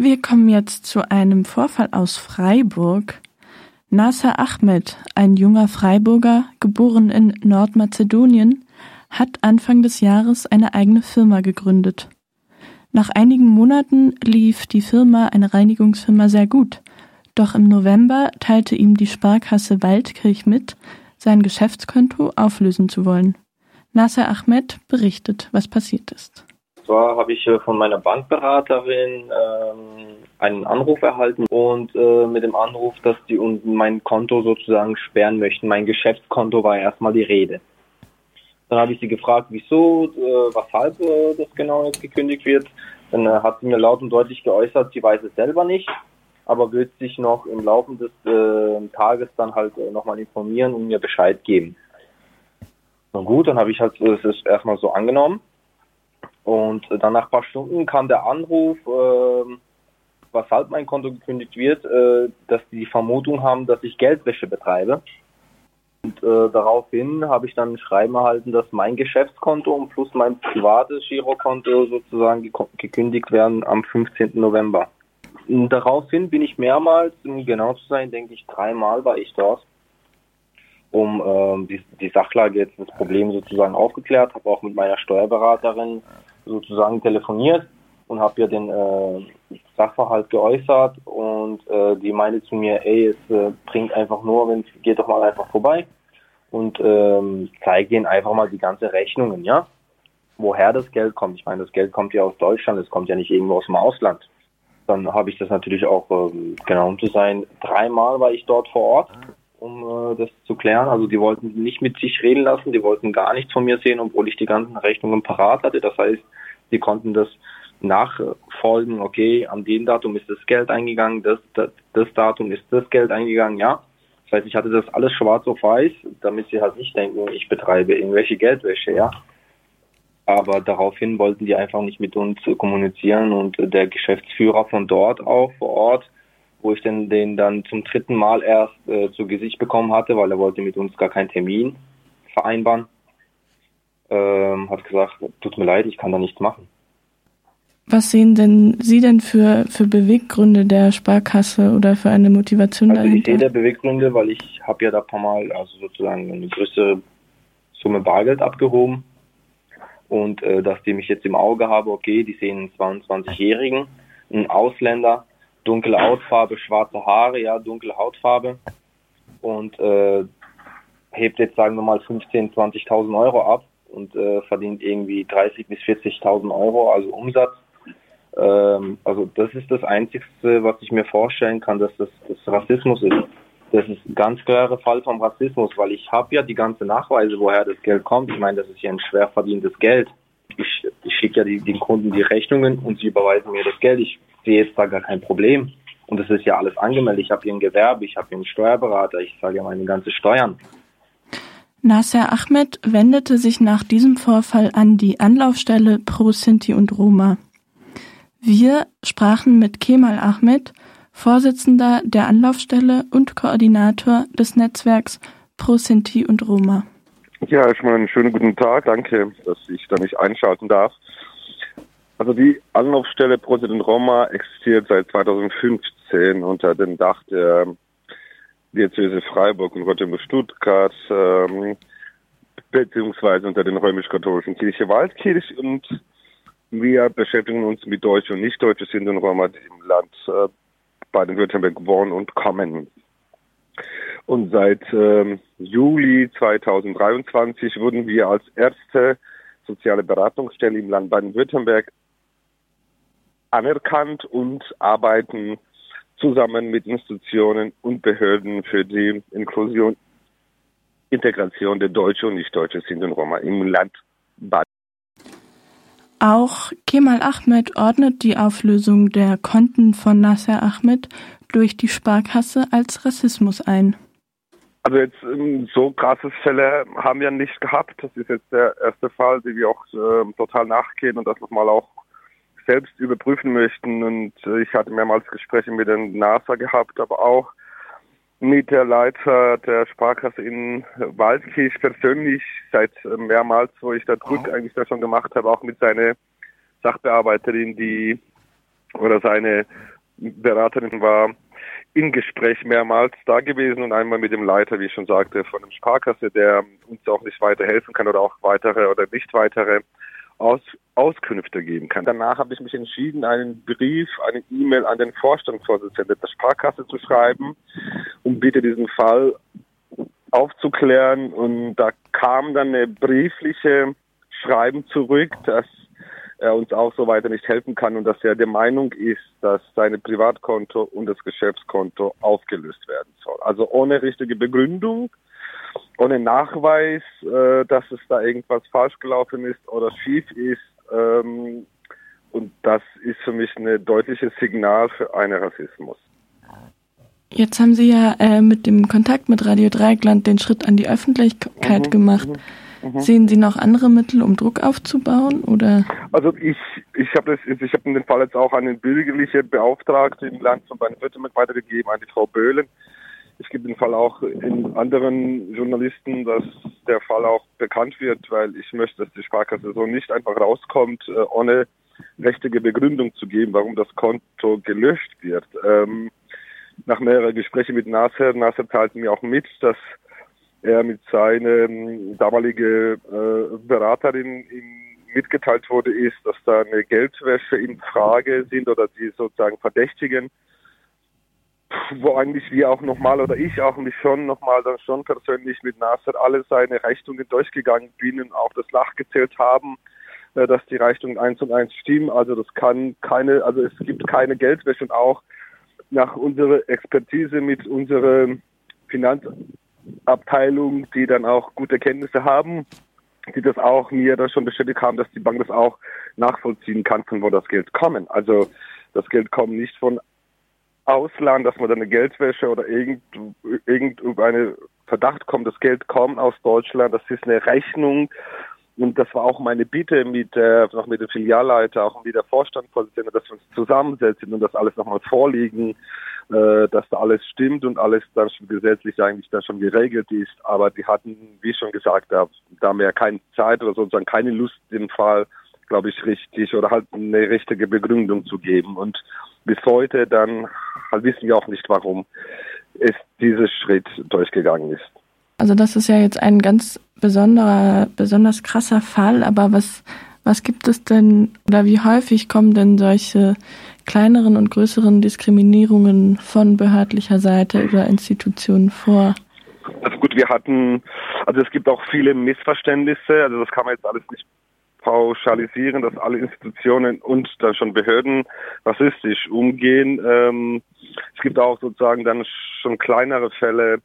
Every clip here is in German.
Wir kommen jetzt zu einem Vorfall aus Freiburg. Nasser Ahmed, ein junger Freiburger, geboren in Nordmazedonien, hat Anfang des Jahres eine eigene Firma gegründet. Nach einigen Monaten lief die Firma, eine Reinigungsfirma, sehr gut. Doch im November teilte ihm die Sparkasse Waldkirch mit, sein Geschäftskonto auflösen zu wollen. Nasser Ahmed berichtet, was passiert ist. Zwar habe ich äh, von meiner Bankberaterin ähm, einen Anruf erhalten und äh, mit dem Anruf, dass die mein Konto sozusagen sperren möchten. Mein Geschäftskonto war erstmal die Rede. Dann habe ich sie gefragt, wieso, äh, weshalb äh, das genau jetzt gekündigt wird. Dann äh, hat sie mir laut und deutlich geäußert, sie weiß es selber nicht, aber wird sich noch im Laufe des äh, Tages dann halt äh, nochmal informieren und mir Bescheid geben. Na gut, dann habe ich halt äh, es erstmal so angenommen. Und dann nach ein paar Stunden kam der Anruf, äh, weshalb mein Konto gekündigt wird, äh, dass die Vermutung haben, dass ich Geldwäsche betreibe. Und äh, daraufhin habe ich dann ein Schreiben erhalten, dass mein Geschäftskonto und plus mein privates Girokonto sozusagen gekündigt werden am 15. November. Und daraufhin bin ich mehrmals, um genau zu sein, denke ich dreimal war ich dort, um äh, die, die Sachlage jetzt das Problem sozusagen aufgeklärt, habe auch mit meiner Steuerberaterin sozusagen telefoniert und habe ihr den äh, Sachverhalt geäußert und äh, die meinte zu mir, ey, es äh, bringt einfach nur, wenn geht doch mal einfach vorbei und ähm, zeige ihnen einfach mal die ganze Rechnungen, ja, woher das Geld kommt. Ich meine, das Geld kommt ja aus Deutschland, es kommt ja nicht irgendwo aus dem Ausland. Dann habe ich das natürlich auch, ähm, genau um zu sein, dreimal war ich dort vor Ort, um äh, das zu klären. Also die wollten nicht mit sich reden lassen, die wollten gar nichts von mir sehen, obwohl ich die ganzen Rechnungen parat hatte. Das heißt, sie konnten das nachfolgen, okay, an dem Datum ist das Geld eingegangen, das, das, das Datum ist das Geld eingegangen, ja. Das heißt, ich hatte das alles schwarz auf weiß, damit sie halt nicht denken, ich betreibe irgendwelche Geldwäsche, ja. Aber daraufhin wollten die einfach nicht mit uns kommunizieren und der Geschäftsführer von dort auch vor Ort, wo ich den, den dann zum dritten Mal erst äh, zu Gesicht bekommen hatte, weil er wollte mit uns gar keinen Termin vereinbaren, ähm, hat gesagt, tut mir leid, ich kann da nichts machen. Was sehen denn Sie denn für, für Beweggründe der Sparkasse oder für eine Motivation also dahinter? Ich sehe der Beweggründe, weil ich habe ja da ein paar Mal also sozusagen eine größere Summe Bargeld abgehoben und äh, dass die mich jetzt im Auge habe, okay, die sehen einen 22-Jährigen, einen Ausländer, dunkle Hautfarbe, schwarze Haare, ja, dunkle Hautfarbe und äh, hebt jetzt sagen wir mal 15.000, 20.000 Euro ab und äh, verdient irgendwie 30 bis 40.000 Euro, also Umsatz ähm, also das ist das Einzige, was ich mir vorstellen kann, dass das, das Rassismus ist. Das ist ein ganz klarer Fall vom Rassismus, weil ich habe ja die ganze Nachweise, woher das Geld kommt. Ich meine, das ist ja ein schwer verdientes Geld. Ich, ich schicke ja die, den Kunden die Rechnungen und sie überweisen mir das Geld. Ich sehe jetzt da gar kein Problem. Und das ist ja alles angemeldet. Ich habe hier ein Gewerbe, ich habe hier einen Steuerberater, ich sage ja meine ganze Steuern. Nasser Ahmed wendete sich nach diesem Vorfall an die Anlaufstelle Pro Sinti und Roma. Wir sprachen mit Kemal Ahmed, Vorsitzender der Anlaufstelle und Koordinator des Netzwerks Pro Sinti und Roma. Ja, erstmal einen schönen guten Tag. Danke, dass ich da mich einschalten darf. Also die Anlaufstelle und Roma existiert seit 2015 unter dem Dach der Diözese Freiburg und Rotterdam Stuttgart, ähm, beziehungsweise unter den römisch-katholischen Kirche Waldkirch und wir beschäftigen uns mit Deutsch und Nicht-Deutsche sind und Roma, die im Land äh, Baden-Württemberg wohnen und kommen. Und seit ähm, Juli 2023 wurden wir als erste soziale Beratungsstelle im Land Baden-Württemberg anerkannt und arbeiten zusammen mit Institutionen und Behörden für die Inklusion, Integration der Deutschen und Nicht-Deutschen sind und Roma im Land Baden. Auch Kemal Ahmed ordnet die Auflösung der Konten von Nasser Ahmed durch die Sparkasse als Rassismus ein. Also jetzt ähm, so krasse Fälle haben wir nicht gehabt. Das ist jetzt der erste Fall, den wir auch äh, total nachgehen und das nochmal auch selbst überprüfen möchten. Und äh, ich hatte mehrmals Gespräche mit den NASA gehabt, aber auch mit der Leiter der Sparkasse in Waldkirch persönlich seit äh, mehrmals, wo ich da drück oh. eigentlich das schon gemacht habe, auch mit seiner Sachbearbeiterin, die oder seine Beraterin war im Gespräch mehrmals da gewesen und einmal mit dem Leiter, wie ich schon sagte, von der Sparkasse, der uns auch nicht weiter helfen kann oder auch weitere oder nicht weitere Aus Auskünfte geben kann. Danach habe ich mich entschieden, einen Brief, eine E-Mail an den Vorstandsvorsitzenden der Sparkasse zu schreiben, um bitte diesen Fall aufzuklären. Und da kam dann eine briefliche Schreiben zurück, dass er uns auch so weiter nicht helfen kann und dass er der Meinung ist, dass seine Privatkonto und das Geschäftskonto aufgelöst werden soll. Also ohne richtige Begründung, ohne Nachweis, äh, dass es da irgendwas falsch gelaufen ist oder schief ist. Ähm, und das ist für mich ein deutliches Signal für einen Rassismus. Jetzt haben Sie ja äh, mit dem Kontakt mit Radio Dreieckland den Schritt an die Öffentlichkeit mhm, gemacht. Mhm. Mhm. Sehen Sie noch andere Mittel, um Druck aufzubauen, oder? Also ich, ich habe das, ich habe den Fall jetzt auch an den bürgerlichen Beauftragten im Land von Baden-Württemberg weitergegeben, an die Frau Böhlen. Ich gebe den Fall auch in anderen Journalisten, dass der Fall auch bekannt wird, weil ich möchte, dass die Sparkasse so nicht einfach rauskommt, äh, ohne richtige Begründung zu geben, warum das Konto gelöscht wird. Ähm, nach mehreren Gesprächen mit Nasser, Nasser teilte mir auch mit, dass er mit seiner ähm, damalige äh, Beraterin ihm mitgeteilt wurde, ist, dass da eine Geldwäsche in Frage sind oder die sozusagen verdächtigen, wo eigentlich wir auch nochmal oder ich auch mich schon nochmal dann schon persönlich mit Nasser alle seine Rechnungen durchgegangen bin und auch das nachgezählt haben, äh, dass die Rechnungen eins und eins stimmen. Also das kann keine, also es gibt keine Geldwäsche und auch nach unserer Expertise mit unserer Finanz Abteilung, die dann auch gute Kenntnisse haben, die das auch mir da schon bestätigt haben, dass die Bank das auch nachvollziehen kann, von wo das Geld kommt. Also das Geld kommt nicht von Ausland, dass man da eine Geldwäsche oder irgend, irgendeine Verdacht kommt, das Geld kommt aus Deutschland, das ist eine Rechnung. Und das war auch meine Bitte mit, äh, noch mit dem Filialleiter, auch mit der Vorstandsvorsitzenden, dass wir uns zusammensetzen und das alles nochmal vorlegen äh, dass da alles stimmt und alles dann schon gesetzlich eigentlich dann schon geregelt ist. Aber die hatten, wie schon gesagt, da, da mehr keine Zeit oder sozusagen keine Lust, den Fall, glaube ich, richtig oder halt eine richtige Begründung zu geben. Und bis heute dann wissen wir auch nicht, warum es dieser Schritt durchgegangen ist. Also das ist ja jetzt ein ganz besonderer, besonders krasser Fall, aber was, was gibt es denn oder wie häufig kommen denn solche kleineren und größeren Diskriminierungen von behördlicher Seite über Institutionen vor? Also gut, wir hatten, also es gibt auch viele Missverständnisse, also das kann man jetzt alles nicht pauschalisieren, dass alle Institutionen und dann schon Behörden rassistisch umgehen. Ähm, es gibt auch sozusagen dann schon kleinere Fälle,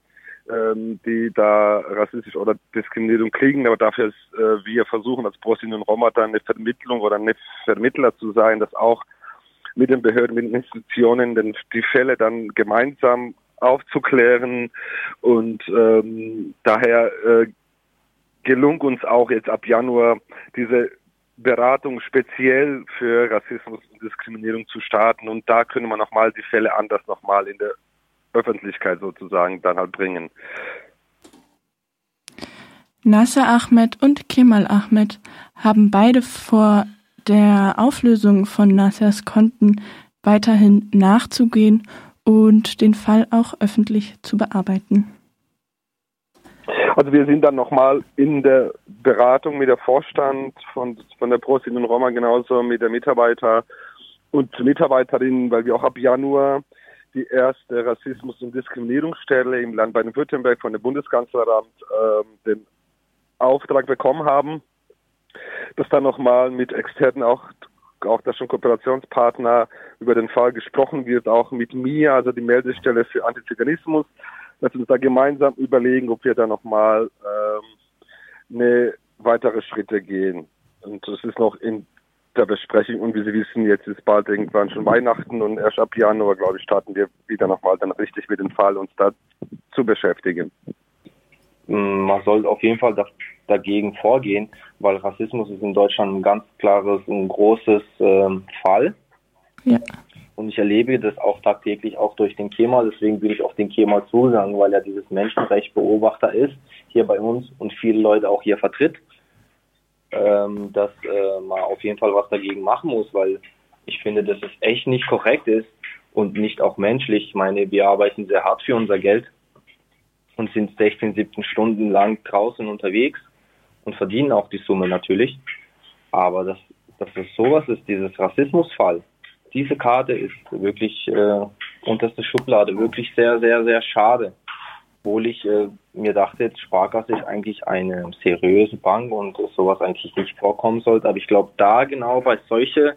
ähm, die da rassistisch oder Diskriminierung kriegen, aber dafür ist, äh, wir versuchen als Bosnien und Roma dann eine Vermittlung oder eine Vermittler zu sein, dass auch mit den Behörden, mit den Institutionen den, die Fälle dann gemeinsam aufzuklären und ähm, daher äh, gelung uns auch jetzt ab Januar diese Beratung speziell für Rassismus und Diskriminierung zu starten und da können wir nochmal die Fälle anders nochmal in der Öffentlichkeit sozusagen dann halt bringen. Nasser Ahmed und Kemal Ahmed haben beide vor der Auflösung von Nassers Konten weiterhin nachzugehen und den Fall auch öffentlich zu bearbeiten. Also wir sind dann nochmal in der Beratung mit der Vorstand von, von der ProSin und Roma genauso mit der Mitarbeiter und Mitarbeiterinnen, weil wir auch ab Januar die erste Rassismus- und Diskriminierungsstelle im Land Baden-Württemberg von dem Bundeskanzleramt äh, den Auftrag bekommen haben, dass dann nochmal mit Externen auch auch dass schon Kooperationspartner über den Fall gesprochen wird, auch mit mir, also die Meldestelle für Antiziganismus, dass wir uns da gemeinsam überlegen, ob wir da nochmal ähm, eine weitere Schritte gehen. Und das ist noch in der Besprechung und wie Sie wissen, jetzt ist bald irgendwann schon Weihnachten und erst ab Januar, glaube ich, starten wir wieder nochmal dann richtig mit dem Fall uns da zu beschäftigen. Man soll auf jeden Fall dagegen vorgehen, weil Rassismus ist in Deutschland ein ganz klares und großes ähm, Fall. Ja. Und ich erlebe das auch tagtäglich auch durch den Kemal. Deswegen bin ich auf den Kemal zugegangen, weil er dieses Menschenrechtsbeobachter ist, hier bei uns und viele Leute auch hier vertritt. Ähm, dass äh, man auf jeden Fall was dagegen machen muss, weil Ich finde, dass es echt nicht korrekt ist und nicht auch menschlich. Ich meine, wir arbeiten sehr hart für unser Geld und sind 16, 17 Stunden lang draußen unterwegs und verdienen auch die Summe natürlich. Aber dass, dass es sowas ist, dieses Rassismusfall, diese Karte ist wirklich äh, unterste Schublade, wirklich sehr, sehr, sehr schade. Obwohl ich äh, mir dachte, Sparkasse ist eigentlich eine seriöse Bank und sowas eigentlich nicht vorkommen sollte. Aber ich glaube, da genau bei solche,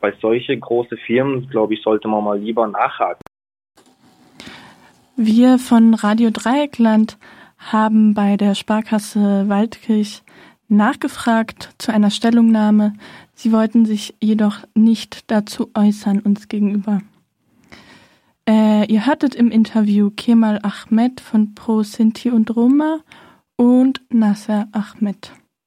bei solche große Firmen, glaube ich, sollte man mal lieber nachhaken. Wir von Radio Dreieckland haben bei der Sparkasse Waldkirch nachgefragt zu einer Stellungnahme. Sie wollten sich jedoch nicht dazu äußern uns gegenüber. Äh, ihr hattet im Interview Kemal Ahmed von Pro Sinti und Roma und Nasser Ahmed.